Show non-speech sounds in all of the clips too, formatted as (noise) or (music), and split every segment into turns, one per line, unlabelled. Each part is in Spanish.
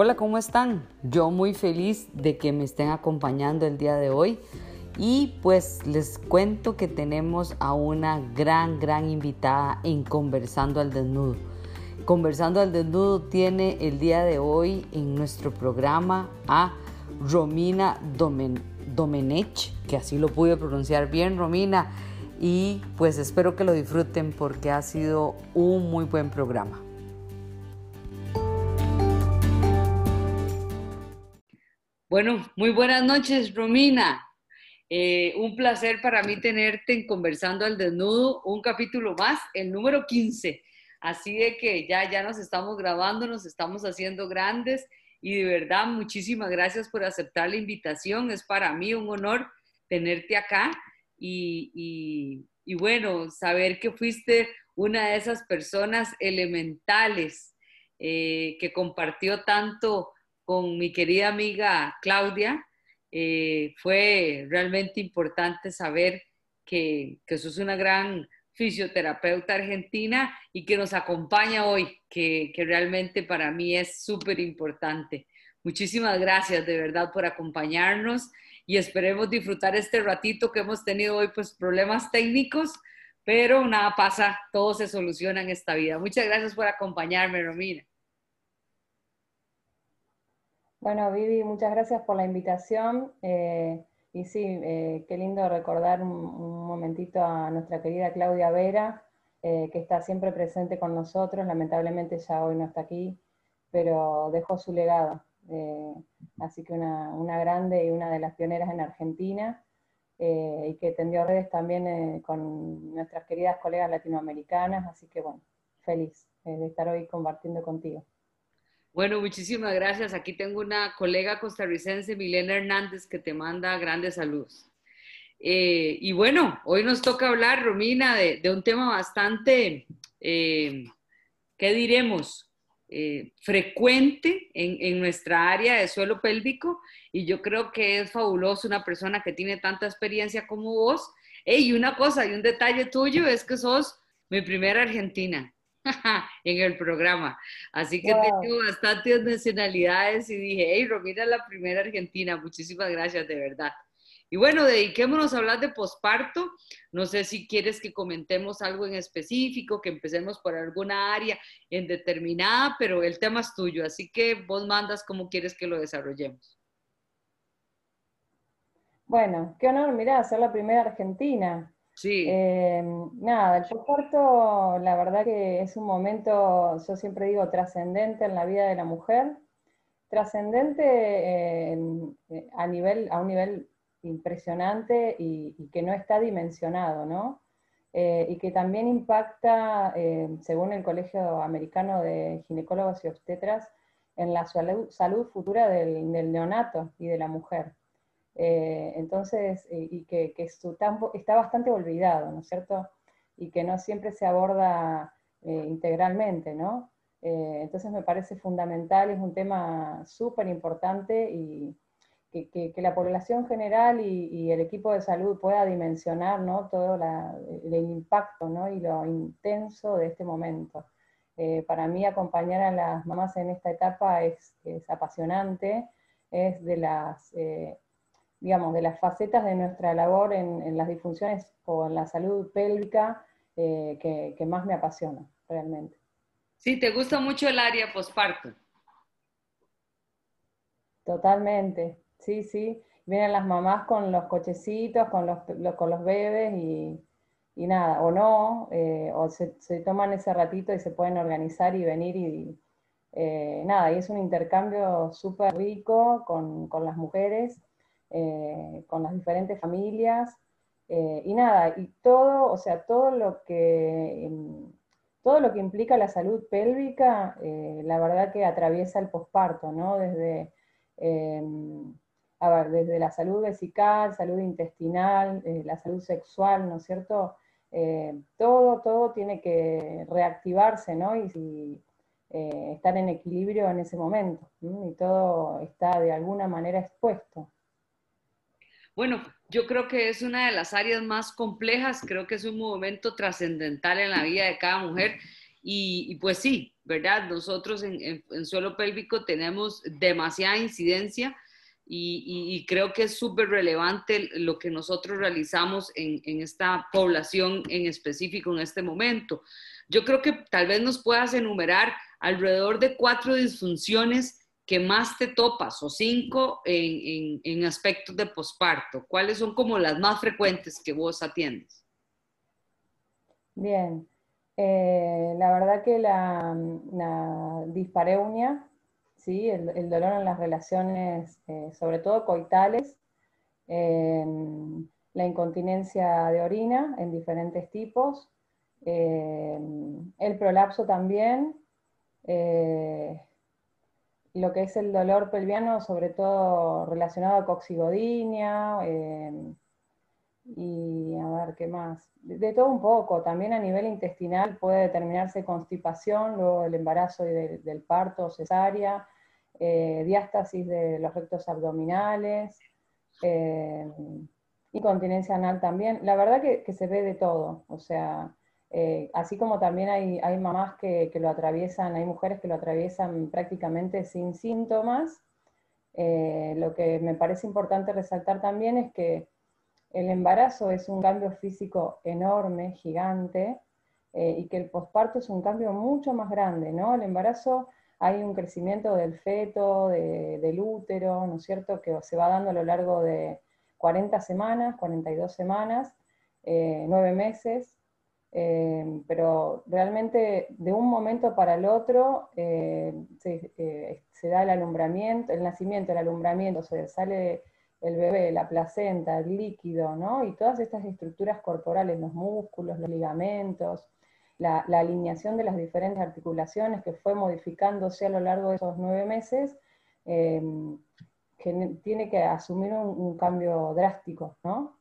Hola, ¿cómo están? Yo muy feliz de que me estén acompañando el día de hoy y pues les cuento que tenemos a una gran, gran invitada en Conversando al Desnudo. Conversando al Desnudo tiene el día de hoy en nuestro programa a Romina Domenech, que así lo pude pronunciar bien, Romina, y pues espero que lo disfruten porque ha sido un muy buen programa. Bueno, muy buenas noches, Romina. Eh, un placer para mí tenerte en Conversando al Desnudo, un capítulo más, el número 15. Así de que ya, ya nos estamos grabando, nos estamos haciendo grandes y de verdad muchísimas gracias por aceptar la invitación. Es para mí un honor tenerte acá y, y bueno, saber que fuiste una de esas personas elementales eh, que compartió tanto con mi querida amiga Claudia. Eh, fue realmente importante saber que, que sos una gran fisioterapeuta argentina y que nos acompaña hoy, que, que realmente para mí es súper importante. Muchísimas gracias de verdad por acompañarnos y esperemos disfrutar este ratito que hemos tenido hoy, pues problemas técnicos, pero nada pasa, todo se soluciona en esta vida. Muchas gracias por acompañarme, Romina.
Bueno, Vivi, muchas gracias por la invitación. Eh, y sí, eh, qué lindo recordar un, momentito a nuestra querida Claudia Vera, eh, que está siempre presente con nosotros. Lamentablemente ya hoy no está aquí, pero dejó su legado. así que una, una, grande y una de las pioneras en Argentina, y que tendió redes también con nuestras queridas colegas latinoamericanas. Así que bueno, feliz de estar hoy compartiendo contigo.
Bueno, muchísimas gracias. Aquí tengo una colega costarricense, Milena Hernández, que te manda grandes saludos. Eh, y bueno, hoy nos toca hablar, Romina, de, un tema bastante, eh, ¿qué diremos? Eh, frecuente en, nuestra área de suelo pélvico y yo creo que es fabuloso una persona que tiene tanta experiencia como vos. y una cosa y un detalle tuyo es que sos mi primera argentina. (laughs) en el programa. Así que tengo bastantes nacionalidades y dije, hey, Romina es la primera argentina. Muchísimas gracias, de verdad. Y bueno, dediquémonos a hablar de posparto. No sé si quieres que comentemos algo en específico, que empecemos por alguna área en determinada, pero el tema es tuyo, así que vos mandas cómo quieres que lo desarrollemos.
Bueno, qué honor, mira, ser la primera argentina.
Sí.
Eh, nada, el posparto, la verdad que es un momento, yo siempre digo, trascendente en la vida de la mujer, trascendente eh, a, nivel, a un nivel impresionante y, que no está dimensionado, ¿no? Eh, y que también impacta, según el Colegio Americano de Ginecólogos y Obstetras, en la salud, futura del neonato y de la mujer. Eh, entonces, eh, y que, está bastante olvidado, ¿no es cierto? Y que no siempre se aborda eh, integralmente, ¿no? entonces me parece fundamental, es un tema súper importante y que, la población general y, el equipo de salud pueda dimensionar ¿no? todo el impacto ¿no? y lo intenso de este momento. para mí acompañar a las mamás en esta etapa es, es apasionante, es de las digamos, de las facetas de nuestra labor en, las disfunciones o en la salud pélvica eh, que, más me apasiona, realmente.
Sí, ¿te gusta mucho el área posparto?
Totalmente, sí, sí. Vienen las mamás con los cochecitos, con los, con los bebés y, nada, o no, eh, o se, toman ese ratito y se pueden organizar y venir y eh, nada, y es un intercambio súper rico con, con las mujeres eh, con las diferentes familias, eh, y nada, y todo, o sea, todo lo que, em, todo lo que implica la salud pélvica, eh, la verdad que atraviesa el posparto, ¿no? Desde, em, a ver, desde la salud vesical, salud intestinal, la salud sexual, ¿no es cierto? todo, todo tiene que reactivarse, ¿no? Y, estar en equilibrio en ese momento, y todo está de alguna manera expuesto.
Bueno, yo creo que es una de las áreas más complejas, creo que es un momento trascendental en la vida de cada mujer Y, pues sí, ¿verdad? Nosotros en, suelo pélvico tenemos demasiada incidencia y, creo que es súper relevante lo que nosotros realizamos en, en, esta población en específico en este momento. Yo creo que tal vez nos puedas enumerar alrededor de cuatro disfunciones que más te topas o cinco en, en, aspectos de posparto? ¿Cuáles son como las más frecuentes que vos atiendes?
Bien, eh, la verdad que la, dispareunia, ¿sí? El, dolor en las relaciones, eh, sobre todo coitales, la incontinencia de orina en diferentes tipos, el prolapso también, eh, lo que es el dolor pelviano, sobre todo relacionado a coxigodinia, eh, y a ver, ¿qué más? De, todo un poco, también a nivel intestinal puede determinarse constipación, luego del embarazo y del parto, cesárea, eh, diástasis de los rectos abdominales, eh, incontinencia anal también. La verdad que, que se ve de todo, o sea, eh, así como también hay, mamás que, lo atraviesan, hay mujeres que lo atraviesan prácticamente sin síntomas. Eh, lo que me parece importante resaltar también es que el embarazo es un cambio físico enorme, gigante, eh, y que el posparto es un cambio mucho más grande, ¿no? El embarazo hay un crecimiento del feto, del útero, ¿no es cierto?, que se va dando a lo largo de 40 semanas, 42 semanas, 9 meses, eh, pero realmente de un momento para el otro eh, eh, se, da el alumbramiento, el nacimiento, el alumbramiento, se sale el bebé, la placenta, el líquido, ¿no? Y todas estas estructuras corporales, los músculos, los ligamentos, la, alineación de las diferentes articulaciones que fue modificándose a lo largo de esos nueve meses, que tiene que asumir un, un cambio drástico, ¿no?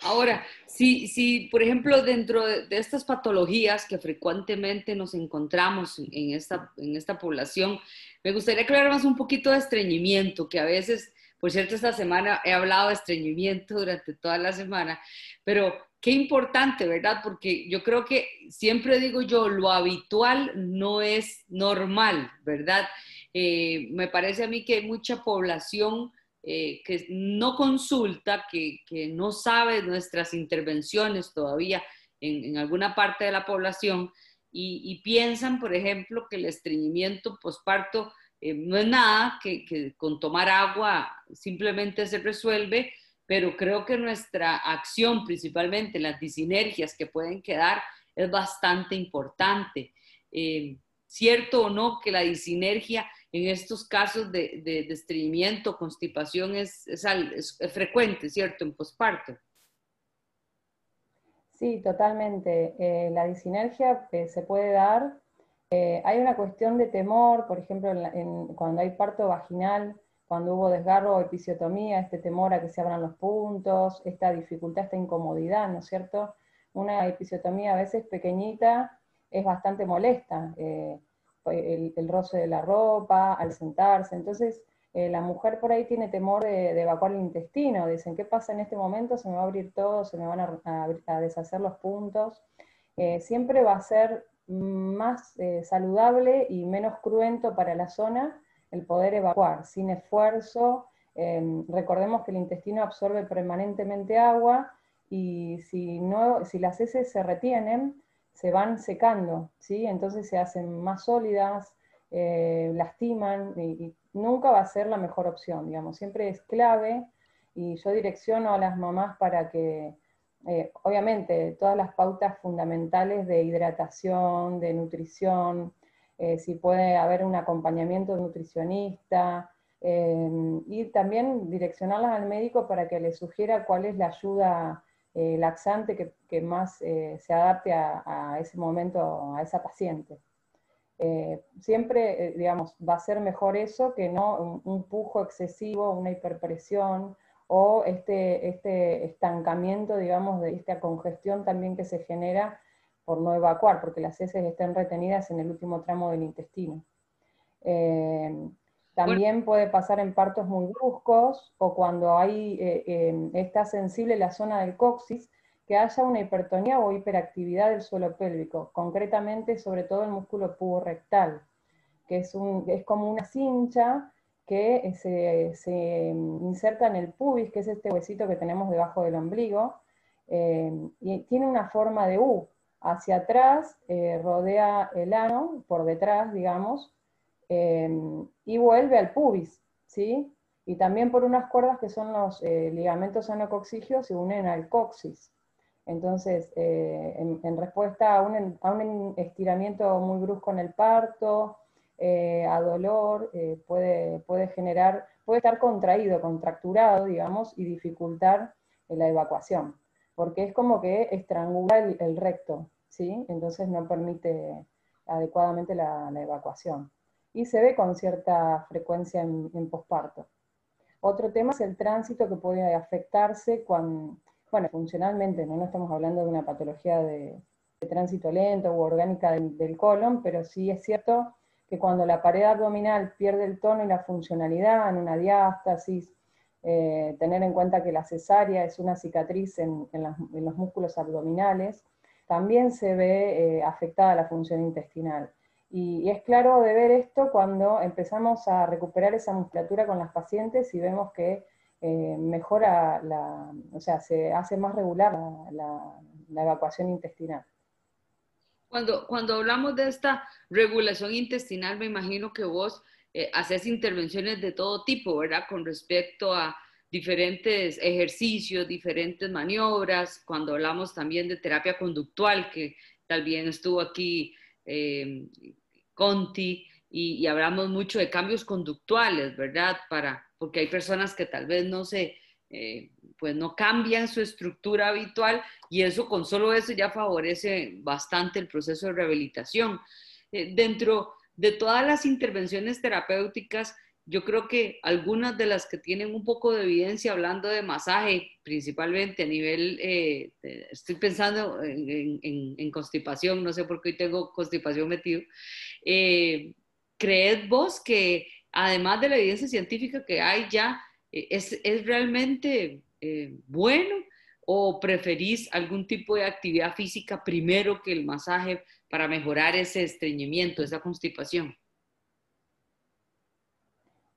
Ahora, si, si, por ejemplo, dentro de, estas patologías que frecuentemente nos encontramos en esta, en esta población, me gustaría que más un poquito de estreñimiento, que a veces, por cierto, esta semana he hablado de estreñimiento (laughs) durante toda la semana, pero qué importante, ¿verdad? Porque yo creo que siempre digo yo, lo habitual no es normal, ¿verdad? Eh, me parece a mí que hay mucha población eh, que no consulta, que, no sabe nuestras intervenciones todavía en, alguna parte de la población y, piensan, por ejemplo, que el estreñimiento posparto eh, no es nada, que, con tomar agua simplemente se resuelve, pero creo que nuestra acción, principalmente las disinergias que pueden quedar, es bastante importante. Eh, cierto o no que la disinergia en estos casos de, de, estreñimiento, constipación es, es, frecuente, ¿cierto? En posparto.
Sí, totalmente. Eh, la disinergia eh, se puede dar. Eh, hay una cuestión de temor, por ejemplo, cuando hay parto vaginal, cuando hubo desgarro o episiotomía, este temor a que se abran los puntos, esta dificultad, esta incomodidad, ¿no es cierto? Una episiotomía a veces pequeñita es bastante molesta el, roce de la ropa, al sentarse. Entonces, eh, la mujer por ahí tiene temor de, evacuar el intestino. Dicen, ¿qué pasa en este momento? Se me va a abrir todo, se me van a, deshacer los puntos. Eh, siempre va a ser más eh, saludable y menos cruento para la zona el poder evacuar sin esfuerzo. recordemos que el intestino absorbe permanentemente agua y si, no, si las heces se retienen, se van secando, ¿sí? entonces se hacen más sólidas, eh, lastiman y, nunca va a ser la mejor opción, digamos, siempre es clave y yo direcciono a las mamás para que, eh, obviamente, todas las pautas fundamentales de hidratación, de nutrición, eh, si puede haber un acompañamiento nutricionista, y también direccionarlas al médico para que le sugiera cuál es la ayuda eh, laxante que, más eh, se adapte a, ese momento, a esa paciente. Eh, siempre, digamos, va a ser mejor eso que no un, pujo excesivo, una hiperpresión o este, este estancamiento, digamos, de esta congestión también que se genera por no evacuar, porque las heces estén retenidas en el último tramo del intestino. También puede pasar en partos muy bruscos o cuando hay, eh, está sensible la zona del coxis, que haya una hipertonía o hiperactividad del suelo pélvico, concretamente sobre todo el músculo puborectal, que es, un, es como una cincha que se, inserta en el pubis, que es este huesito que tenemos debajo del ombligo, eh, y tiene una forma de U. Hacia atrás eh, rodea el ano, por detrás, digamos, eh, y vuelve al pubis, ¿sí? Y también por unas cuerdas que son los ligamentos anocoxigios se unen al coxis. Entonces, en, respuesta a un, estiramiento muy brusco en el parto, eh, a dolor, eh, puede, puede generar, puede estar contraído, contracturado, digamos, y dificultar la evacuación, porque es como que estrangula el, recto, ¿sí? Entonces no permite adecuadamente la, evacuación. Y se ve con cierta frecuencia en, posparto. Otro tema es el tránsito que puede afectarse cuando, bueno, funcionalmente, no, no estamos hablando de una patología de, tránsito lento u orgánica del colon, pero sí es cierto que cuando la pared abdominal pierde el tono y la funcionalidad en una diástasis, eh, tener en cuenta que la cesárea es una cicatriz en, los músculos abdominales, también se ve eh, afectada la función intestinal. Y, es claro de ver esto cuando empezamos a recuperar esa musculatura con las pacientes y vemos que eh, mejora, la, o sea, se hace más regular la evacuación intestinal.
Cuando, cuando hablamos de esta regulación intestinal, me imagino que vos eh, haces intervenciones de todo tipo, ¿verdad? Con respecto a diferentes ejercicios, diferentes maniobras, cuando hablamos también de terapia conductual, que también estuvo aquí eh, Conti, y, hablamos mucho de cambios conductuales, ¿verdad? Para, porque hay personas que tal vez no se, eh, pues no cambian su estructura habitual y eso con solo eso ya favorece bastante el proceso de rehabilitación. Eh, dentro de todas las intervenciones terapéuticas, yo creo que algunas de las que tienen un poco de evidencia hablando de masaje, principalmente a nivel, eh, estoy pensando en, constipación, no sé por qué hoy tengo constipación metido, eh, ¿creed vos que además de la evidencia científica que hay ya, es, es realmente eh, bueno o preferís algún tipo de actividad física primero que el masaje para mejorar ese estreñimiento, esa constipación?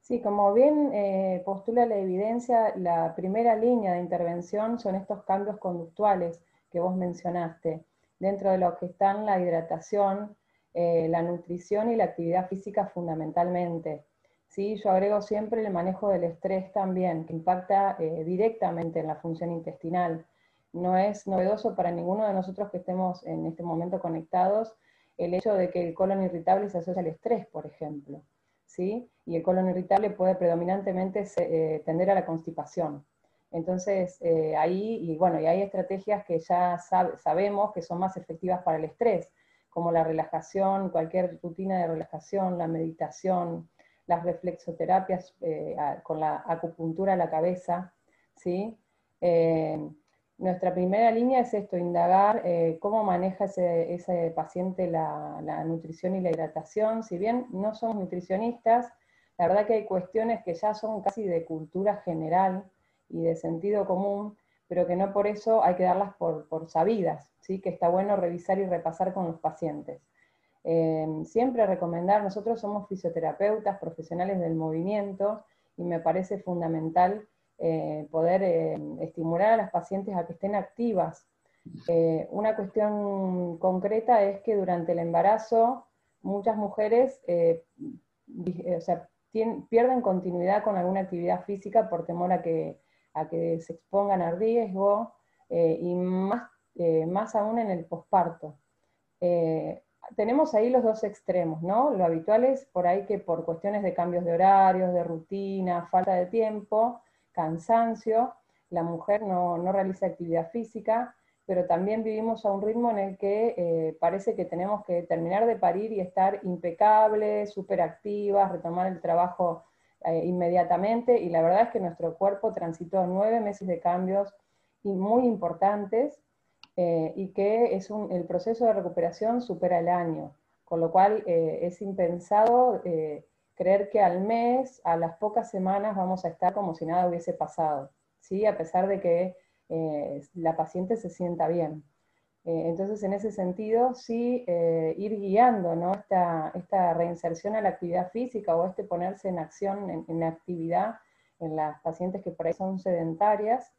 Sí, como bien eh, postula la evidencia, la primera línea de intervención son estos cambios conductuales que vos mencionaste, dentro de lo que están la hidratación, eh, la nutrición y la actividad física fundamentalmente. ¿sí? Yo agrego siempre el manejo del estrés también, que impacta eh, directamente en la función intestinal. No es novedoso para ninguno de nosotros que estemos en este momento conectados el hecho de que el colon irritable se asocia al estrés, por ejemplo. ¿Sí? Y el colon irritable puede predominantemente eh, tender a la constipación. Entonces, eh, ahí, y bueno, y hay estrategias que ya sabemos que son más efectivas para el estrés, como la relajación, cualquier rutina de relajación, la meditación, las reflexoterapias eh, con la acupuntura a la cabeza, ¿sí? Nuestra primera línea es esto, indagar eh, cómo maneja ese, paciente la, nutrición y la hidratación. Si bien no somos nutricionistas, la verdad que hay cuestiones que ya son casi de cultura general y de sentido común, pero que no por eso hay que darlas por, sabidas, ¿sí? que está bueno revisar y repasar con los pacientes. Em, siempre recomendar, nosotros somos fisioterapeutas, profesionales del movimiento, y me parece fundamental eh, poder em, estimular a las pacientes a que estén activas. Eh, una cuestión concreta es que durante el embarazo muchas mujeres eh, pierden continuidad con alguna actividad física por temor a que, a que se expongan a riesgo y más, más aún en el posparto tenemos ahí los dos extremos, ¿no? Lo habitual es por ahí que por cuestiones de cambios de horarios, de rutina, falta de tiempo, cansancio, la mujer no, realiza actividad física, pero también vivimos a un ritmo en el que eh, parece que tenemos que terminar de parir y estar impecables, súper activas, retomar el trabajo eh, inmediatamente, y la verdad es que nuestro cuerpo transitó nueve meses de cambios y muy importantes, eh, y que es el proceso de recuperación supera el año, con lo cual es impensado creer que al mes, a las pocas semanas, vamos a estar como si nada hubiese pasado, ¿sí? a pesar de que la paciente se sienta bien. entonces, en ese sentido, sí ir guiando ¿no? esta, esta, reinserción a la actividad física o este ponerse en acción, en, en actividad en las pacientes que por ahí son sedentarias,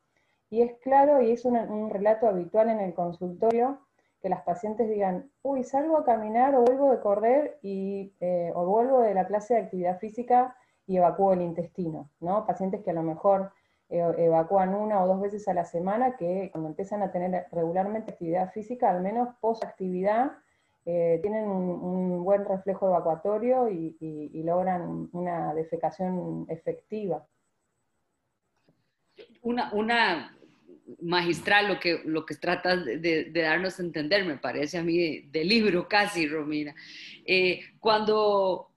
y es claro, y es un relato habitual en el consultorio, que las pacientes digan, uy, salgo a caminar o vuelvo de correr y, eh, o vuelvo de la clase de actividad física y evacúo el intestino, ¿no? Pacientes que a lo mejor eh, evacúan una o dos veces a la semana, que cuando empiezan a tener regularmente actividad física, al menos post-actividad, eh, tienen un, buen reflejo evacuatorio y, y logran una defecación efectiva.
Una, una, magistral lo que, lo que tratas de, darnos a entender, me parece a mí de, libro casi, Romina. Eh, cuando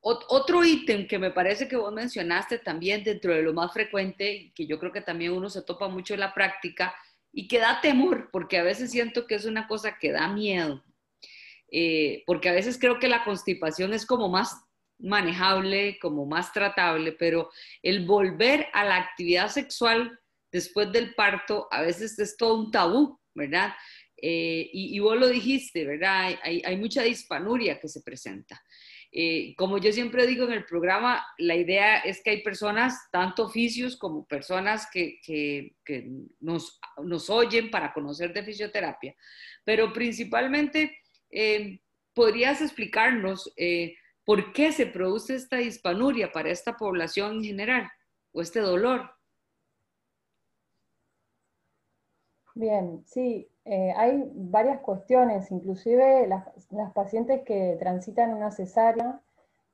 otro ítem que me parece que vos mencionaste también dentro de lo más frecuente, que yo creo que también uno se topa mucho en la práctica y que da temor, porque a veces siento que es una cosa que da miedo, eh, porque a veces creo que la constipación es como más manejable, como más tratable, pero el volver a la actividad sexual después del parto a veces es todo un tabú, ¿verdad? Eh, y, vos lo dijiste, ¿verdad? Hay, mucha dispanuria que se presenta. Eh, como yo siempre digo en el programa, la idea es que hay personas, tanto oficios como personas que, nos, nos, oyen para conocer de fisioterapia, pero principalmente, eh, ¿podrías explicarnos por qué se produce esta dispanuria para esta población en general o este dolor?
Bien, sí, eh, hay varias cuestiones, inclusive las, pacientes que transitan una cesárea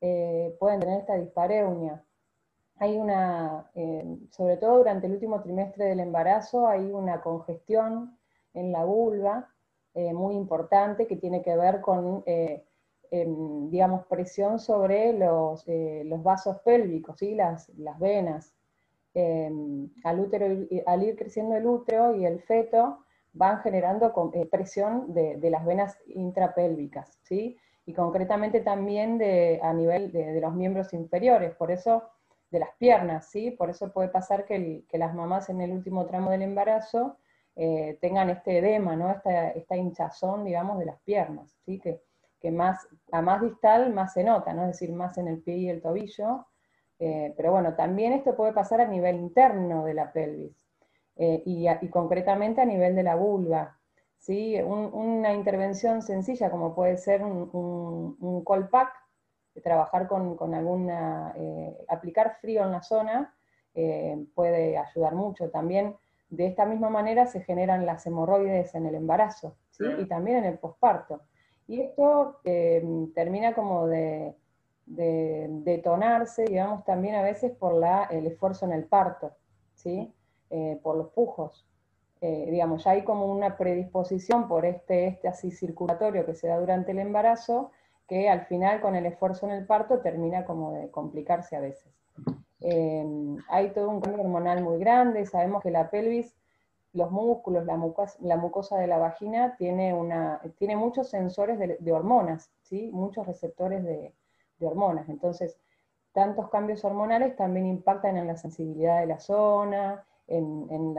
eh, pueden tener esta dispareunia. Hay una, eh, sobre todo durante el último trimestre del embarazo, hay una congestión en la vulva muy importante que tiene que ver con, em, digamos, presión sobre los, los vasos pélvicos, las, las venas. Em, al, útero, al ir creciendo el útero y el feto, van generando eh, presión de, las venas intrapélvicas, ¿sí? Y concretamente también de, a nivel de, los miembros inferiores, por eso, de las piernas, ¿sí? Por eso puede pasar que, las mamás en el último tramo del embarazo eh, tengan este edema, ¿no? Esta, hinchazón, digamos, de las piernas, ¿sí? Que, que más, a más distal más se nota, ¿no? Es decir, más en el pie y el tobillo, eh, pero bueno, también esto puede pasar a nivel interno de la pelvis eh, y, concretamente a nivel de la vulva. ¿sí? una intervención sencilla como puede ser un, un, colpac, trabajar con, con alguna, eh, aplicar frío en la zona, puede ayudar mucho. También de esta misma manera se generan las hemorroides en el embarazo y también en el posparto. Y esto termina como de de detonarse, digamos, también a veces por la, el esfuerzo en el parto, ¿sí? Eh, por los pujos. Eh, digamos, ya hay como una predisposición por este, este así circulatorio que se da durante el embarazo, que al final con el esfuerzo en el parto termina como de complicarse a veces. Eh, hay todo un cambio hormonal muy grande, sabemos que la pelvis, los músculos, la mucosa, la mucosa de la vagina tiene, una, tiene muchos sensores de, de hormonas, ¿sí? muchos receptores de, hormonas. Entonces, tantos cambios hormonales también impactan en la sensibilidad de la zona, en,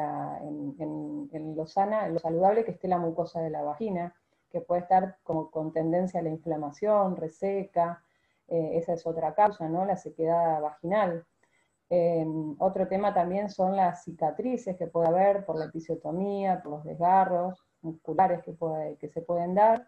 lo sana, en lo saludable que esté la mucosa de la vagina, que puede estar como con tendencia a la inflamación, reseca, eh, esa es otra causa, ¿no? La sequedad vaginal. Em, otro tema también son las cicatrices que puede haber por la episiotomía, por los desgarros musculares que se pueden dar.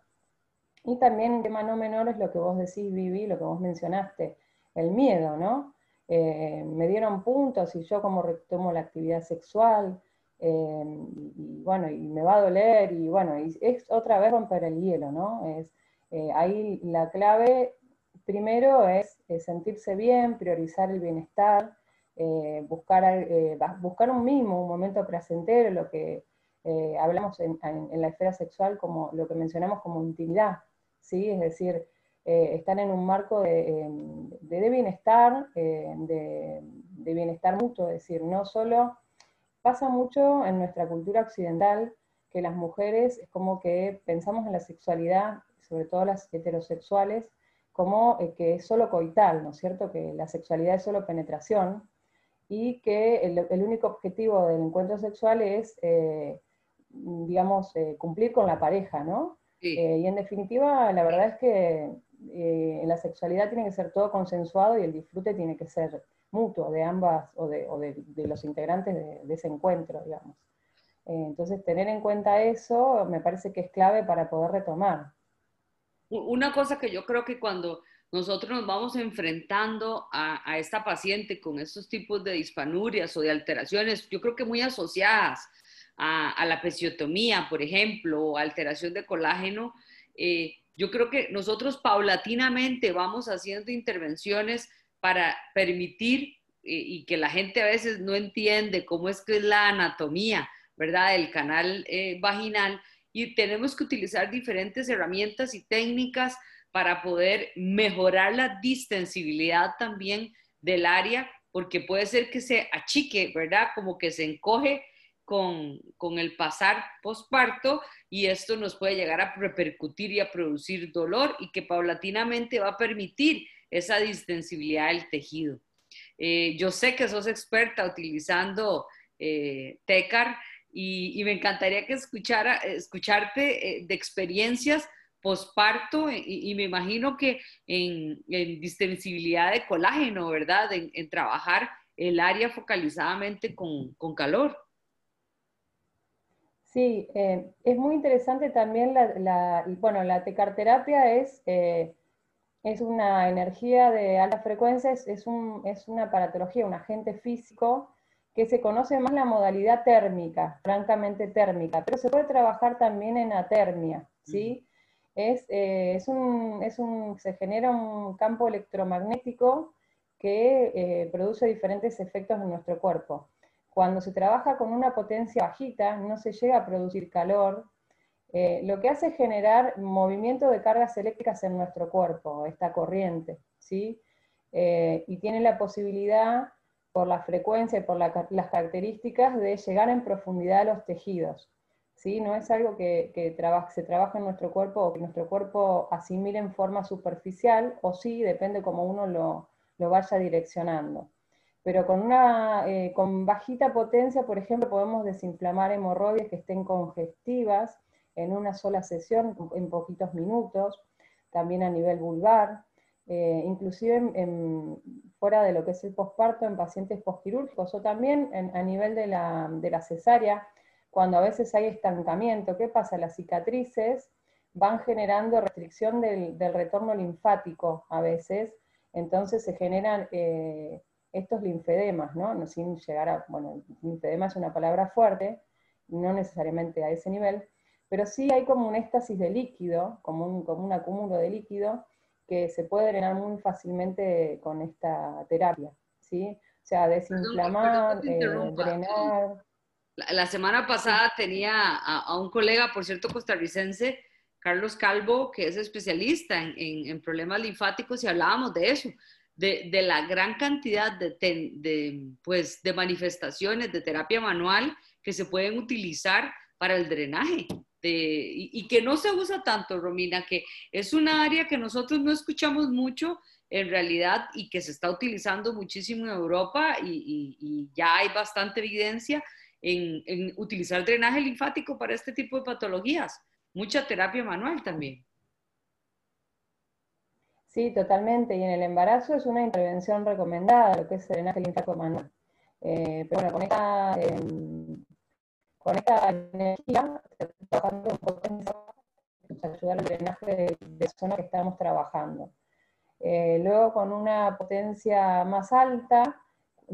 Y también un tema no menor es lo que vos decís, Vivi, lo que vos mencionaste, el miedo, ¿no? Eh, me dieron puntos y yo como retomo la actividad sexual, eh, y, bueno, y me va a doler, y bueno, es otra vez romper el hielo, ¿no? Es, eh, ahí la clave primero es, sentirse bien, priorizar el bienestar, buscar, buscar un mimo, un momento placentero, lo que hablamos en, en, la esfera sexual como lo que mencionamos como intimidad, ¿sí? Es decir, eh, están en un marco de, em, bienestar, eh, de, bienestar mutuo, es decir, no solo, pasa mucho en nuestra cultura occidental que las mujeres es como que pensamos en la sexualidad, sobre todo las heterosexuales, como eh, que es solo coital, ¿no es cierto? Que la sexualidad es solo penetración, y que el, único objetivo del encuentro sexual es, eh, digamos, cumplir con la pareja, ¿no? Eh, y en definitiva, la verdad es que en la sexualidad tiene que ser todo consensuado y el disfrute tiene que ser mutuo de ambas o de, los integrantes de, ese encuentro, digamos. entonces, tener en cuenta eso me parece que es clave para poder retomar.
Una cosa que yo creo que cuando nosotros nos vamos enfrentando a, esta paciente con estos tipos de dispanurias o de alteraciones, yo creo que muy asociadas a, la pesiotomía, por ejemplo, o alteración de colágeno, eh, yo creo que nosotros paulatinamente vamos haciendo intervenciones para permitir eh, y que la gente a veces no entiende cómo es que es la anatomía, ¿verdad?, del canal eh, vaginal y tenemos que utilizar diferentes herramientas y técnicas para poder mejorar la distensibilidad también del área, porque puede ser que se achique, ¿verdad? Como que se encoge con, con el pasar posparto y esto nos puede llegar a repercutir y a producir dolor y que paulatinamente va a permitir esa distensibilidad del tejido. Eh, yo sé que sos experta utilizando eh, TECAR y, me encantaría que escuchara, escucharte eh, de experiencias posparto y, me imagino que en, distensibilidad de colágeno, ¿verdad? En, trabajar el área focalizadamente con, calor.
Sí, eh, es muy interesante también la, bueno, la tecarterapia es, eh, es una energía de alta frecuencia, es, es, una paratología, un agente físico que se conoce más la modalidad térmica, francamente térmica, pero se puede trabajar también en atermia, ¿sí? Eh, es, un, se genera un campo electromagnético que eh, produce diferentes efectos en nuestro cuerpo. Cuando se trabaja con una potencia bajita, no se llega a producir calor, eh, lo que hace es generar movimiento de cargas eléctricas en nuestro cuerpo, esta corriente, ¿sí? y tiene la posibilidad, por la frecuencia y por las características, de llegar en profundidad a los tejidos. ¿sí? No es algo que, se trabaja en nuestro cuerpo o que nuestro cuerpo asimile en forma superficial, o sí, depende cómo uno lo, vaya direccionando. Pero con, una, eh, con bajita potencia, por ejemplo, podemos desinflamar hemorroides que estén congestivas en una sola sesión, en poquitos minutos, también a nivel vulvar, eh, inclusive fuera de lo que es el posparto en pacientes posquirúrgicos o también a nivel de la, de la cesárea, cuando a veces hay estancamiento. ¿Qué pasa? Las cicatrices van generando restricción del, retorno linfático a veces, entonces se generan eh, estos linfedemas, ¿no? Sin llegar a, bueno, linfedema es una palabra fuerte, no necesariamente a ese nivel, pero sí hay como un éxtasis de líquido, como un, como un acúmulo de líquido, que se puede drenar muy fácilmente con esta terapia, ¿sí? O sea, desinflamar, eh, drenar.
La, semana pasada tenía a, un colega, por cierto, costarricense, Carlos Calvo, que es especialista en, problemas linfáticos y hablábamos de eso, de, la gran cantidad de, pues, de manifestaciones de terapia manual que se pueden utilizar para el drenaje. y, y, que no se usa tanto, Romina, que es una área que nosotros no escuchamos mucho en realidad y que se está utilizando muchísimo en Europa y, y ya hay bastante evidencia en, utilizar drenaje linfático para este tipo de patologías. Mucha terapia manual también.
Sí, totalmente. Y en el embarazo es una intervención recomendada, lo que es el drenaje linfático manual. Eh, pero bueno, con esta, em, con esta energía, trabajando en potencia ayudar al drenaje de, de, zona que estamos trabajando. Eh, luego, con una potencia más alta,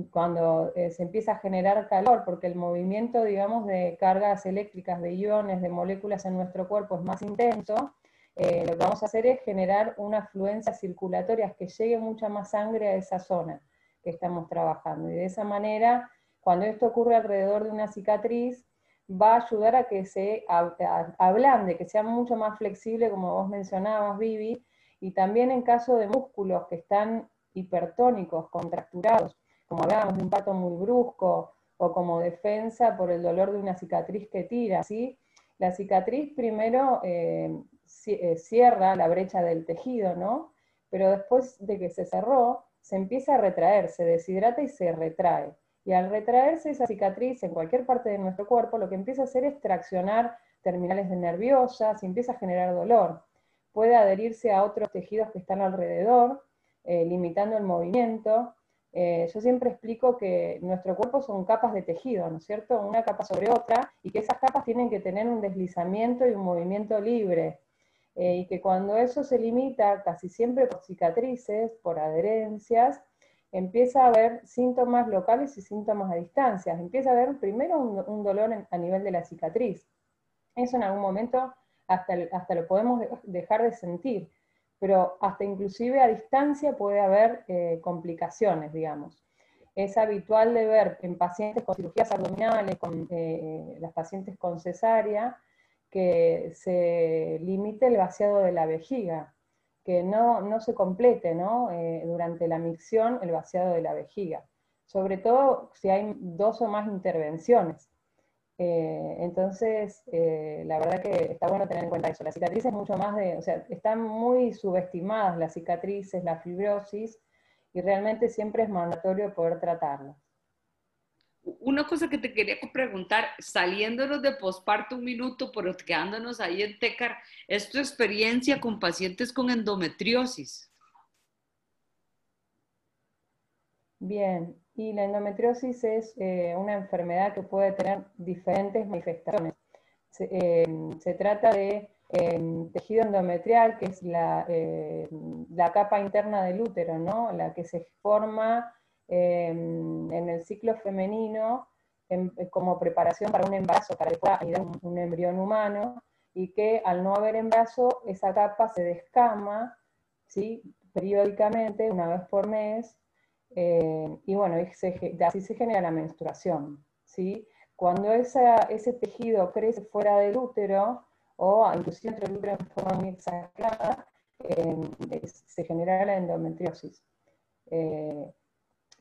cuando eh, se empieza a generar calor, porque el movimiento, digamos, de cargas eléctricas, de iones, de moléculas en nuestro cuerpo es más intenso, eh, lo que vamos a hacer es generar una afluencia circulatoria, que llegue mucha más sangre a esa zona que estamos trabajando. Y de esa manera, cuando esto ocurre alrededor de una cicatriz, va a ayudar a que se ablande, que sea mucho más flexible, como vos mencionabas, Vivi, y también en caso de músculos que están hipertónicos, contracturados, como hablábamos de un pato muy brusco, o como defensa por el dolor de una cicatriz que tira, ¿sí? La cicatriz primero eh, cierra la brecha del tejido, ¿no? Pero después de que se cerró, se empieza a retraer, se deshidrata y se retrae. Y al retraerse esa cicatriz en cualquier parte de nuestro cuerpo, lo que empieza a hacer es traccionar terminales nerviosas y empieza a generar dolor. Puede adherirse a otros tejidos que están alrededor, eh, limitando el movimiento. Eh, yo siempre explico que nuestro cuerpo son capas de tejido, ¿no es cierto? Una capa sobre otra, y que esas capas tienen que tener un deslizamiento y un movimiento libre. Eh, y que cuando eso se limita casi siempre por cicatrices, por adherencias, empieza a haber síntomas locales y síntomas a distancias. Empieza a haber primero un, dolor a nivel de la cicatriz. Eso en algún momento hasta, hasta lo podemos dejar de sentir, pero hasta inclusive a distancia puede haber eh, complicaciones, digamos. Es habitual de ver en pacientes con cirugías abdominales, con eh, las pacientes con cesárea, que se limite el vaciado de la vejiga, que no, se complete eh, durante la micción el vaciado de la vejiga, sobre todo si hay dos o más intervenciones. Eh, entonces, eh, la verdad que está bueno tener en cuenta eso. La cicatriz es mucho más de, o sea, están muy subestimadas las cicatrices, la fibrosis, y realmente siempre es mandatorio poder tratarlas.
Una cosa que te quería preguntar, saliéndonos de posparto un minuto, pero quedándonos ahí en TECAR, ¿es tu experiencia con pacientes con endometriosis?
Bien, y la endometriosis es eh, una enfermedad que puede tener diferentes manifestaciones. Se, eh, trata de em, tejido endometrial, que es eh, la, capa interna del útero, ¿no? la que se forma Em, en el ciclo femenino em, como preparación para un embarazo, para que pueda un, embrión humano, y que al no haber embarazo, esa capa se descama ¿sí? periódicamente, una vez por mes, eh, y bueno, así se genera la menstruación. ¿sí? Cuando ese tejido crece fuera del útero, o inclusive entre el útero en forma muy exagerada, em, se genera la endometriosis. Eh,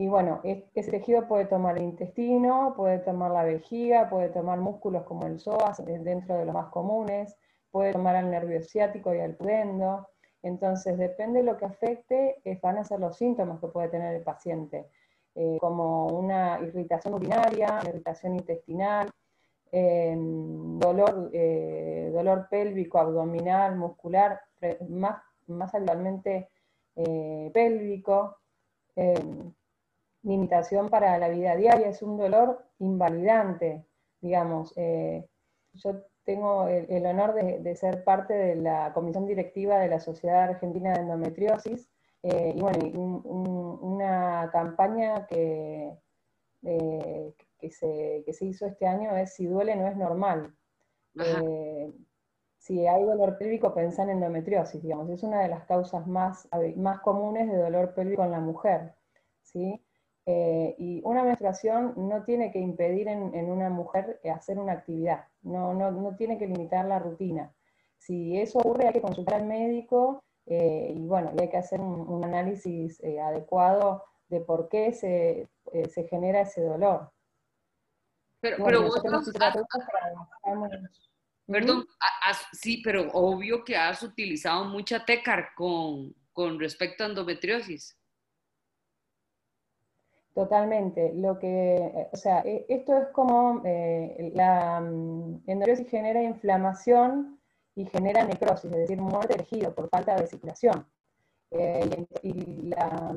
y bueno, ese tejido puede tomar el intestino, puede tomar la vejiga, puede tomar músculos como el psoas, dentro de los más comunes, puede tomar el nervio ciático y el pudendo. Entonces, depende de lo que afecte, eh, van a ser los síntomas que puede tener el paciente, eh, como una irritación urinaria, irritación intestinal, em, dolor, eh, dolor pélvico, abdominal, muscular, más, más habitualmente pélvico, em, limitación para la vida diaria, es un dolor invalidante, digamos. Eh, yo tengo el, honor de, ser parte de la comisión directiva de la Sociedad Argentina de Endometriosis, eh, y bueno, una campaña que, eh, que, se, hizo este año es Si duele no es normal. si hay dolor pélvico, pensá en endometriosis, digamos, es una de las causas más, más comunes de dolor pélvico en la mujer. ¿sí? Eh, y una menstruación no tiene que impedir en, una mujer hacer una actividad, no, no, no, tiene que limitar la rutina. Si eso ocurre hay que consultar al médico eh, y bueno, hay que hacer un, análisis eh, adecuado de por qué se, se, genera ese dolor.
Pero, pero Perdón, sí, pero obvio que has utilizado mucha TECAR con, con respecto a endometriosis.
Totalmente. Lo que, eh, o sea, e, esto es como eh, la mm, endometriosis genera inflamación y genera necrosis, es decir, muerte de tejido por falta de circulación. Eh, y, la,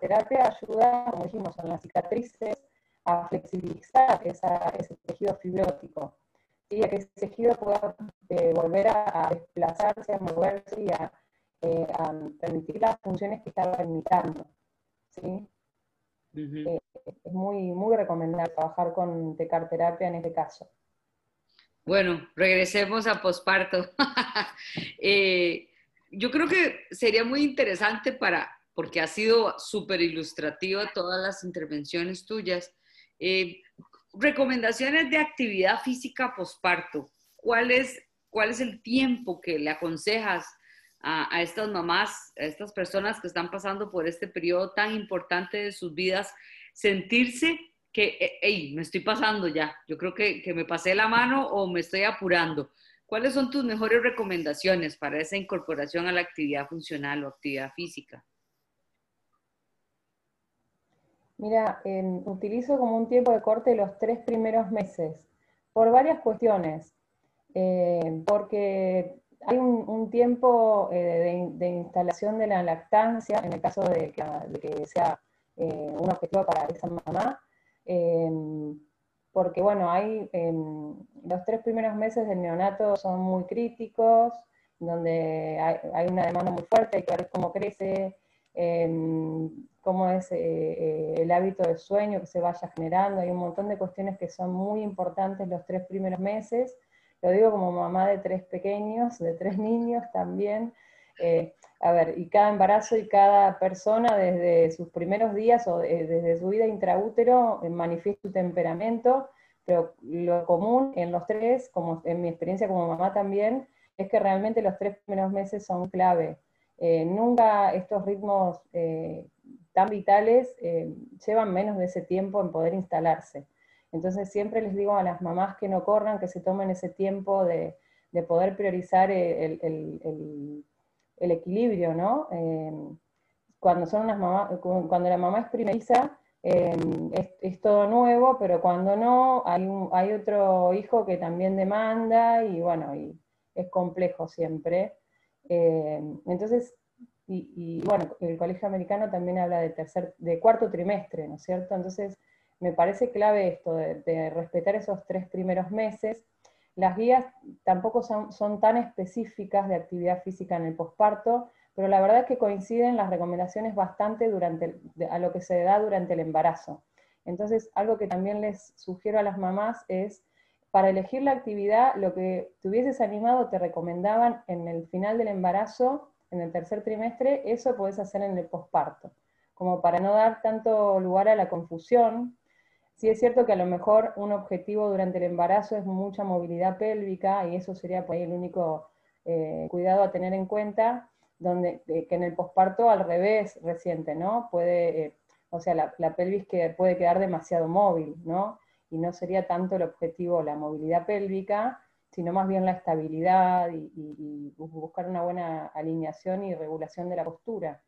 terapia ayuda, como dijimos, en las cicatrices a flexibilizar ese tejido fibrótico, y a que ese tejido pueda volver a, desplazarse, a moverse y a, a, permitir las funciones que estaba imitando. ¿sí? Eh, es muy, muy recomendable trabajar con tecarterapia en este caso.
Bueno, regresemos a posparto. (laughs) Eh, yo creo que sería muy interesante para, porque ha sido súper ilustrativa todas las intervenciones tuyas, eh, recomendaciones de actividad física posparto. ¿Cuál es, ¿Cuál es el tiempo que le aconsejas a, estas mamás, a estas personas que están pasando por este periodo tan importante de sus vidas, sentirse que, hey, me estoy pasando ya, yo creo que, que me pasé la mano o me estoy apurando. ¿Cuáles son tus mejores recomendaciones para esa incorporación a la actividad funcional o actividad física?
Mira, em, utilizo como un tiempo de corte los tres primeros meses, por varias cuestiones. Eh, porque hay un, tiempo eh, de, instalación de la lactancia, en el caso de que, sea eh, un objetivo para esa mamá, em, porque bueno, hay em, los tres primeros meses del neonato son muy críticos, donde hay, una demanda muy fuerte, hay que ver cómo crece, em, cómo es el hábito de sueño que se vaya generando, hay un montón de cuestiones que son muy importantes los tres primeros meses, lo digo como mamá de tres pequeños, de tres niños también. Eh, a ver, y cada embarazo y cada persona desde sus primeros días o desde su vida intraútero eh, manifiesta su temperamento, pero lo común en los tres, como en mi experiencia como mamá también, es que realmente los tres primeros meses son clave. Eh, nunca estos ritmos tan vitales llevan menos de ese tiempo en poder instalarse. Entonces siempre les digo a las mamás que no corran, que se tomen ese tiempo de, poder priorizar el, equilibrio, ¿no? Em, cuando, son unas mamás, cuando la mamá es primeriza, em, es, todo nuevo, pero cuando no, hay, otro hijo que también demanda y bueno, y es complejo siempre. Em, entonces, y, bueno, el colegio americano también habla de tercer, de cuarto trimestre, ¿no es cierto? Entonces, me parece clave esto de, respetar esos tres primeros meses. Las guías tampoco son, tan específicas de actividad física en el posparto, pero la verdad es que coinciden las recomendaciones bastante durante a lo que se da durante el embarazo. Entonces, algo que también les sugiero a las mamás es, para elegir la actividad, lo que te hubieses animado te recomendaban en el final del embarazo, en el tercer trimestre, eso podés hacer en el posparto, como para no dar tanto lugar a la confusión, Sí es cierto que a lo mejor un objetivo durante el embarazo es mucha movilidad pélvica y eso sería el único eh, cuidado a tener en cuenta, donde, eh, que en el posparto al revés reciente, ¿no? Puede, eh, o sea, la, pelvis que puede quedar demasiado móvil, ¿no? Y no sería tanto el objetivo la movilidad pélvica, sino más bien la estabilidad y, buscar una buena alineación y regulación de la postura.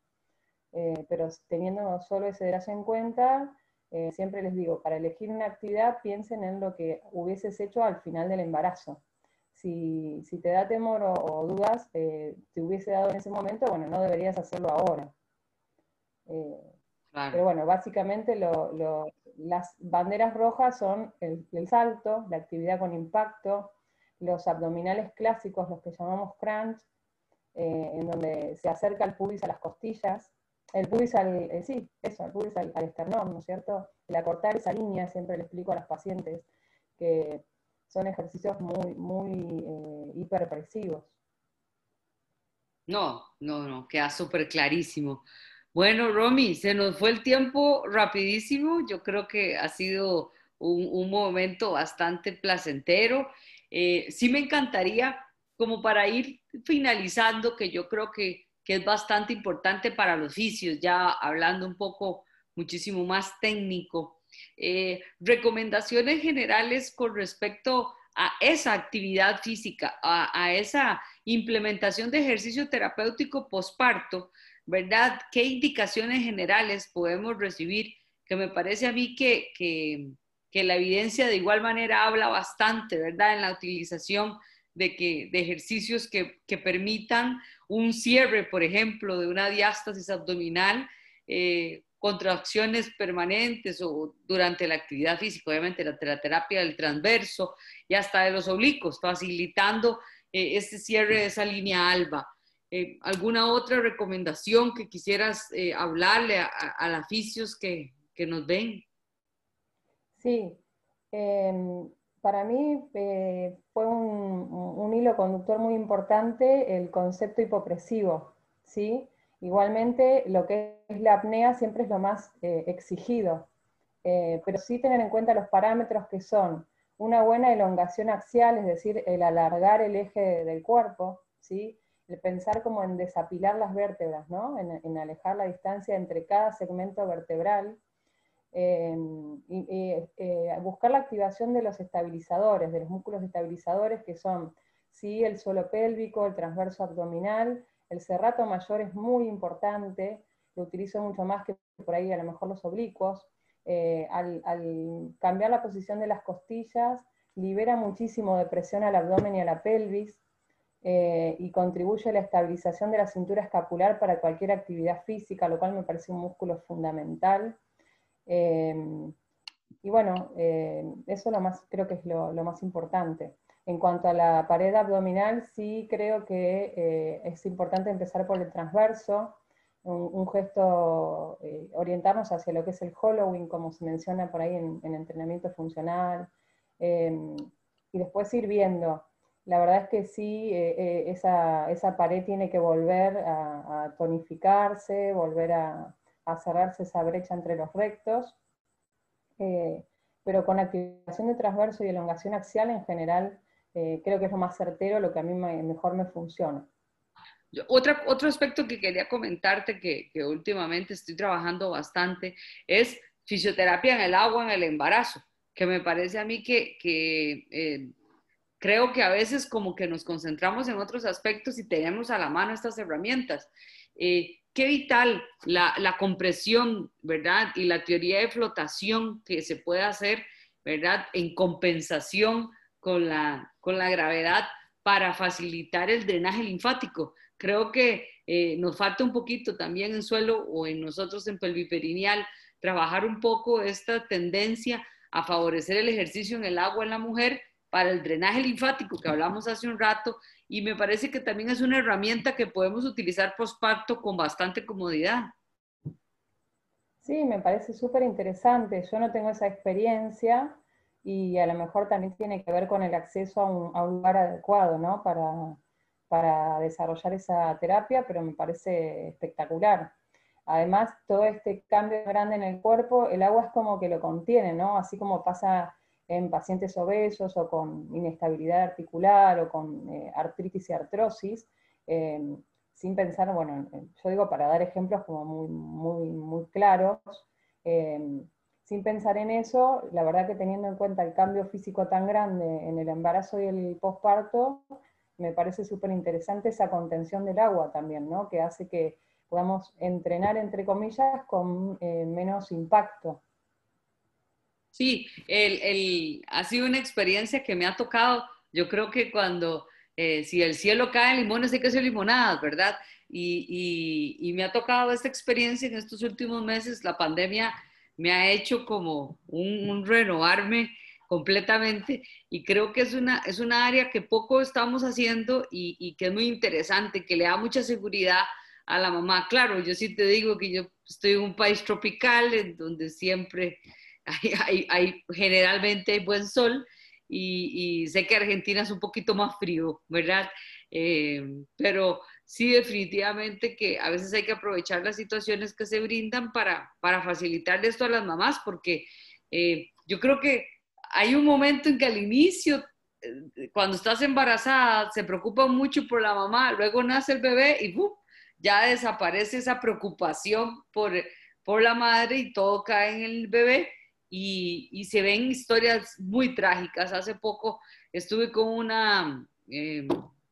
pero teniendo solo ese en cuenta, eh, siempre les digo, para elegir una actividad piensen en lo que hubieses hecho al final del embarazo. Si, te da temor o, dudas, eh, te hubiese dado en ese momento, bueno, no deberías hacerlo ahora. Eh, pero bueno, básicamente las banderas rojas son el, salto, la actividad con impacto, los abdominales clásicos, los que llamamos crunch, en donde se acerca el pubis a las costillas, el pubis al, eh, sí, eso, el pubis al, esternón, ¿no es cierto? El acortar esa línea, siempre le explico a las pacientes que son ejercicios muy, muy eh, hiperpresivos.
No, no, no, queda súper clarísimo. Bueno, Romy, se nos fue el tiempo rapidísimo. Yo creo que ha sido un, momento bastante placentero. Eh, sí me encantaría, como para ir finalizando, que yo creo que que es bastante importante para los fisios, ya hablando un poco muchísimo más técnico. Eh, recomendaciones generales con respecto a esa actividad física, a, esa implementación de ejercicio terapéutico posparto, ¿verdad? ¿Qué indicaciones generales podemos recibir? Que me parece a mí que, que, que la evidencia de igual manera habla bastante, ¿verdad? En la utilización de, que, de ejercicios que, que permitan un cierre, por ejemplo, de una diástasis abdominal, eh, contracciones permanentes o durante la actividad física, obviamente la, terapia del transverso y hasta de los oblicuos, facilitando eh, este cierre de esa línea alba. Eh, ¿Alguna otra recomendación que quisieras hablarle a, a, a fisios que, que, nos ven?
Sí, em, para mí eh, fue un, hilo conductor muy importante el concepto hipopresivo, ¿sí? Igualmente, lo que es la apnea siempre es lo más eh, exigido, eh, pero sí tener en cuenta los parámetros que son una buena elongación axial, es decir, el alargar el eje del cuerpo, ¿sí? el pensar como en desapilar las vértebras, ¿no? en alejar la distancia entre cada segmento vertebral, Em, y, eh, buscar la activación de los estabilizadores, de los músculos estabilizadores que son ¿sí? el suelo pélvico, el transverso abdominal, el cerrato mayor es muy importante, lo utilizo mucho más que por ahí a lo mejor los oblicuos, al, cambiar la posición de las costillas, libera muchísimo de presión al abdomen y a la pelvis, y contribuye a la estabilización de la cintura escapular para cualquier actividad física, lo cual me parece un músculo fundamental. Y bueno, eso lo más, creo que es lo más importante. En cuanto a la pared abdominal, sí creo que eh, es importante empezar por el transverso, un, gesto, eh, orientarnos hacia lo que es el hollowing, como se menciona por ahí en, entrenamiento funcional, em, y después ir viendo. La verdad es que sí, eh, esa, pared tiene que volver a, tonificarse, volver a, a, cerrarse esa brecha entre los rectos, pero con activación de transverso y elongación axial en general eh, creo que es lo más certero, lo que a mí mejor me funciona.
Otra, otro aspecto que quería comentarte que, últimamente estoy trabajando bastante es fisioterapia en el agua en el embarazo, que me parece a mí que, eh, creo que a veces como que nos concentramos en otros aspectos y tenemos a la mano estas herramientas. Eh, qué vital la, la, compresión, ¿verdad? Y la teoría de flotación que se puede hacer, ¿verdad? En compensación con la, con la gravedad para facilitar el drenaje linfático. Creo que eh, nos falta un poquito también en suelo o en nosotros en pelviperineal trabajar un poco esta tendencia a favorecer el ejercicio en el agua en la mujer para el drenaje linfático que hablamos hace un rato y me parece que también es una herramienta que podemos utilizar postparto con bastante comodidad.
Sí, me parece súper interesante. Yo no tengo esa experiencia, y a lo mejor también tiene que ver con el acceso a un, lugar adecuado, ¿no? Para, para, desarrollar esa terapia, pero me parece espectacular. Además, todo este cambio grande en el cuerpo, el agua es como que lo contiene, ¿no? Así como pasa en pacientes obesos o con inestabilidad articular o con eh, artritis y artrosis, eh, sin pensar, bueno, yo digo para dar ejemplos como muy, muy, muy claros, eh, sin pensar en eso, la verdad que teniendo en cuenta el cambio físico tan grande en el embarazo y el posparto, me parece súper interesante esa contención del agua también, ¿no? Que hace que podamos entrenar, entre comillas, con menos impacto.
Sí, el, ha sido una experiencia que me ha tocado. Yo creo que cuando, eh, si el cielo cae, limones hay que hacer limonadas, ¿verdad? Y, y, y me ha tocado esta experiencia en estos últimos meses. La pandemia me ha hecho como un, renovarme completamente y creo que es una, es área que poco estamos haciendo y, que es muy interesante, que le da mucha seguridad a la mamá. Claro, yo sí te digo que yo estoy en un país tropical en donde siempre hay, hay, generalmente hay buen sol y, sé que Argentina es un poquito más frío, ¿verdad? Eh, pero sí definitivamente que a veces hay que aprovechar las situaciones que se brindan para, para facilitar esto a las mamás, porque eh, yo creo que hay un momento en que al inicio, eh, cuando estás embarazada, se preocupa mucho por la mamá, luego nace el bebé y ya desaparece esa preocupación por, por la madre y todo cae en el bebé. Y, y se ven historias muy trágicas. Hace poco estuve con una, eh,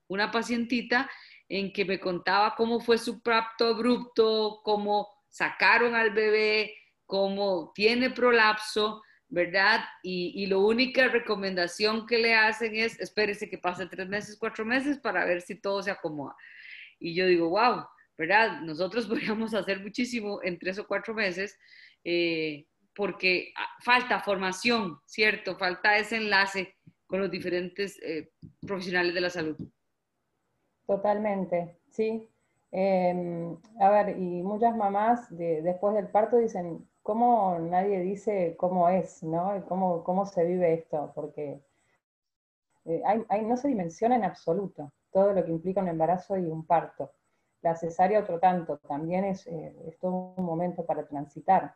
una pacientita en que me contaba cómo fue su parto abrupto, cómo sacaron al bebé, cómo tiene prolapso, ¿verdad? Y, y la única recomendación que le hacen es, espérese que pase tres meses, cuatro meses para ver si todo se acomoda. Y yo digo, wow, ¿verdad? Nosotros (laughs) podríamos hacer muchísimo en tres o cuatro meses eh, porque ah, falta formación, ¿cierto? Falta ese enlace con los diferentes eh, profesionales de la salud.
Totalmente, sí. Em, a ver, y muchas mamás después del parto dicen, ¿cómo nadie dice cómo es, ¿no? ¿Cómo, cómo se vive esto? Porque eh, no se dimensiona en absoluto todo lo que implica un embarazo y un parto. La cesárea otro tanto, también es, eh, es todo un momento para transitar.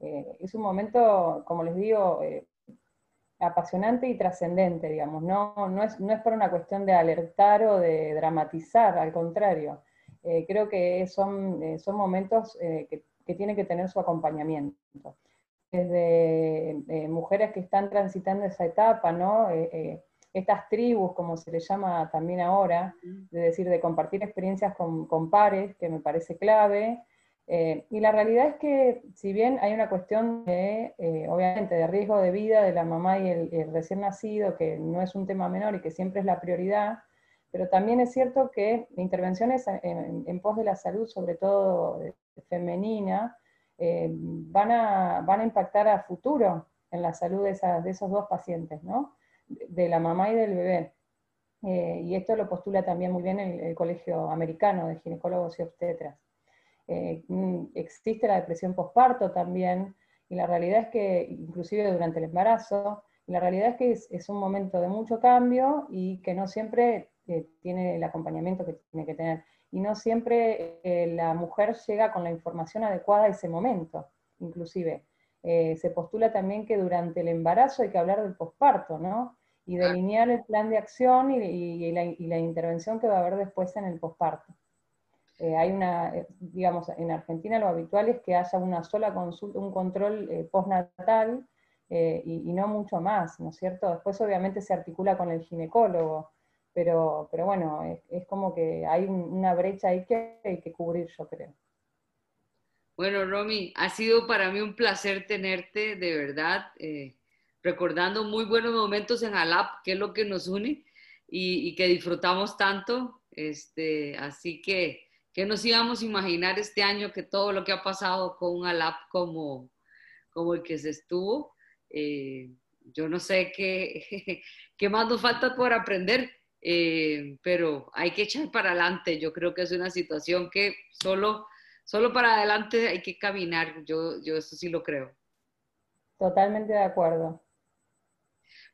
Eh, es un momento, como les digo, apasionante y trascendente, digamos. No, no, es, no es por una cuestión de alertar o de dramatizar, al contrario. Eh, creo que son, eh, son momentos eh, que, que, tienen que tener su acompañamiento. Desde mujeres que están transitando esa etapa, ¿no? estas tribus, como se le llama también ahora, de decir, de compartir experiencias con, con pares, que me parece clave, Eh, y la realidad es que, si bien hay una cuestión de, eh, obviamente, de riesgo de vida de la mamá y el, recién nacido, que no es un tema menor y que siempre es la prioridad, pero también es cierto que intervenciones en, pos de la salud, sobre todo femenina, eh, van, a, van, a, impactar a futuro en la salud de, de esos dos pacientes, ¿no? de la mamá y del bebé. y esto lo postula también muy bien el Colegio Americano de Ginecólogos y Obstetras. Eh, mm, existe la depresión postparto también, y la realidad es que, inclusive durante el embarazo, la realidad es que es, un momento de mucho cambio y que no siempre eh, tiene el acompañamiento que tiene que tener. Y no siempre eh, la mujer llega con la información adecuada a ese momento, inclusive. se postula también que durante el embarazo hay que hablar del posparto, ¿no? Y delinear el plan de acción y, la, y la intervención que va a haber después en el posparto. Eh, hay una, eh, digamos, en Argentina lo habitual es que haya una sola consulta, un control eh, postnatal y, no mucho más, ¿no es cierto? Después obviamente se articula con el ginecólogo, pero, pero bueno, es, como que hay una brecha ahí que hay que cubrir, yo creo.
Bueno, Romy, ha sido para mí un placer tenerte, de verdad, recordando muy buenos momentos en ALAP, que es lo que nos une y, y que disfrutamos tanto. Este, así que ¿Qué nos íbamos a imaginar este año que todo lo que ha pasado con un ALAP como, como el que se estuvo? Eh, yo no sé qué, (laughs) qué más nos falta por aprender, eh, pero hay que echar para adelante. Yo creo que es una situación que solo, solo para adelante hay que caminar. Yo, yo eso sí lo creo.
Totalmente de acuerdo.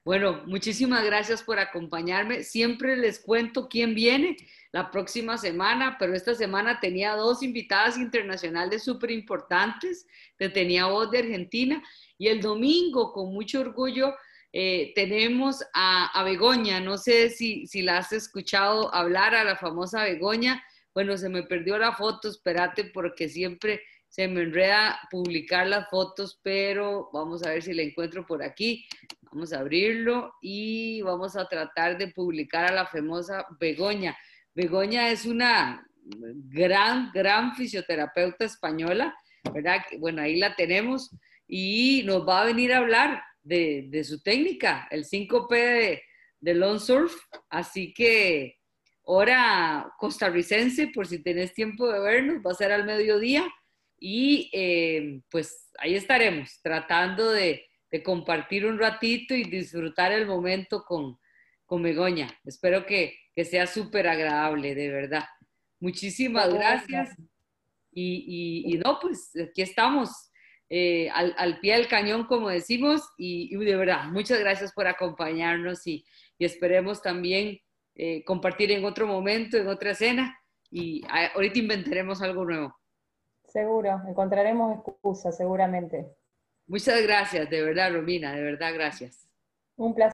Bueno, muchísimas gracias por acompañarme. Siempre les cuento quién viene la próxima semana, pero esta semana tenía dos invitadas internacionales súper importantes. Tenía voz de Argentina y el domingo, con mucho orgullo, eh, tenemos a, Begoña. No sé si, si la has escuchado hablar, a la famosa Begoña. Bueno, se me perdió la foto, espérate, porque siempre se me enreda publicar las fotos, pero vamos a ver si la encuentro por aquí. Vamos a abrirlo y vamos a tratar de publicar a la famosa Begoña. Begoña es una gran, gran fisioterapeuta española, ¿verdad? Bueno, ahí la tenemos y nos va a venir a hablar de, su técnica, el 5P de, de long surf. Así que hora costarricense, por si tenés tiempo de vernos, va a ser al mediodía y eh, pues ahí estaremos tratando de, compartir un ratito y disfrutar el momento con, con Begoña. Espero que, sea súper agradable, de verdad. Muchísimas gracias. Y, no, pues aquí estamos, eh, al, pie del cañón, como decimos, y, de verdad, muchas gracias por acompañarnos y, esperemos también eh, compartir en otro momento, en otra escena, y ahorita inventaremos algo nuevo.
Seguro, encontraremos excusas seguramente.
Muchas gracias, de verdad, Romina, de verdad, gracias.
Un placer.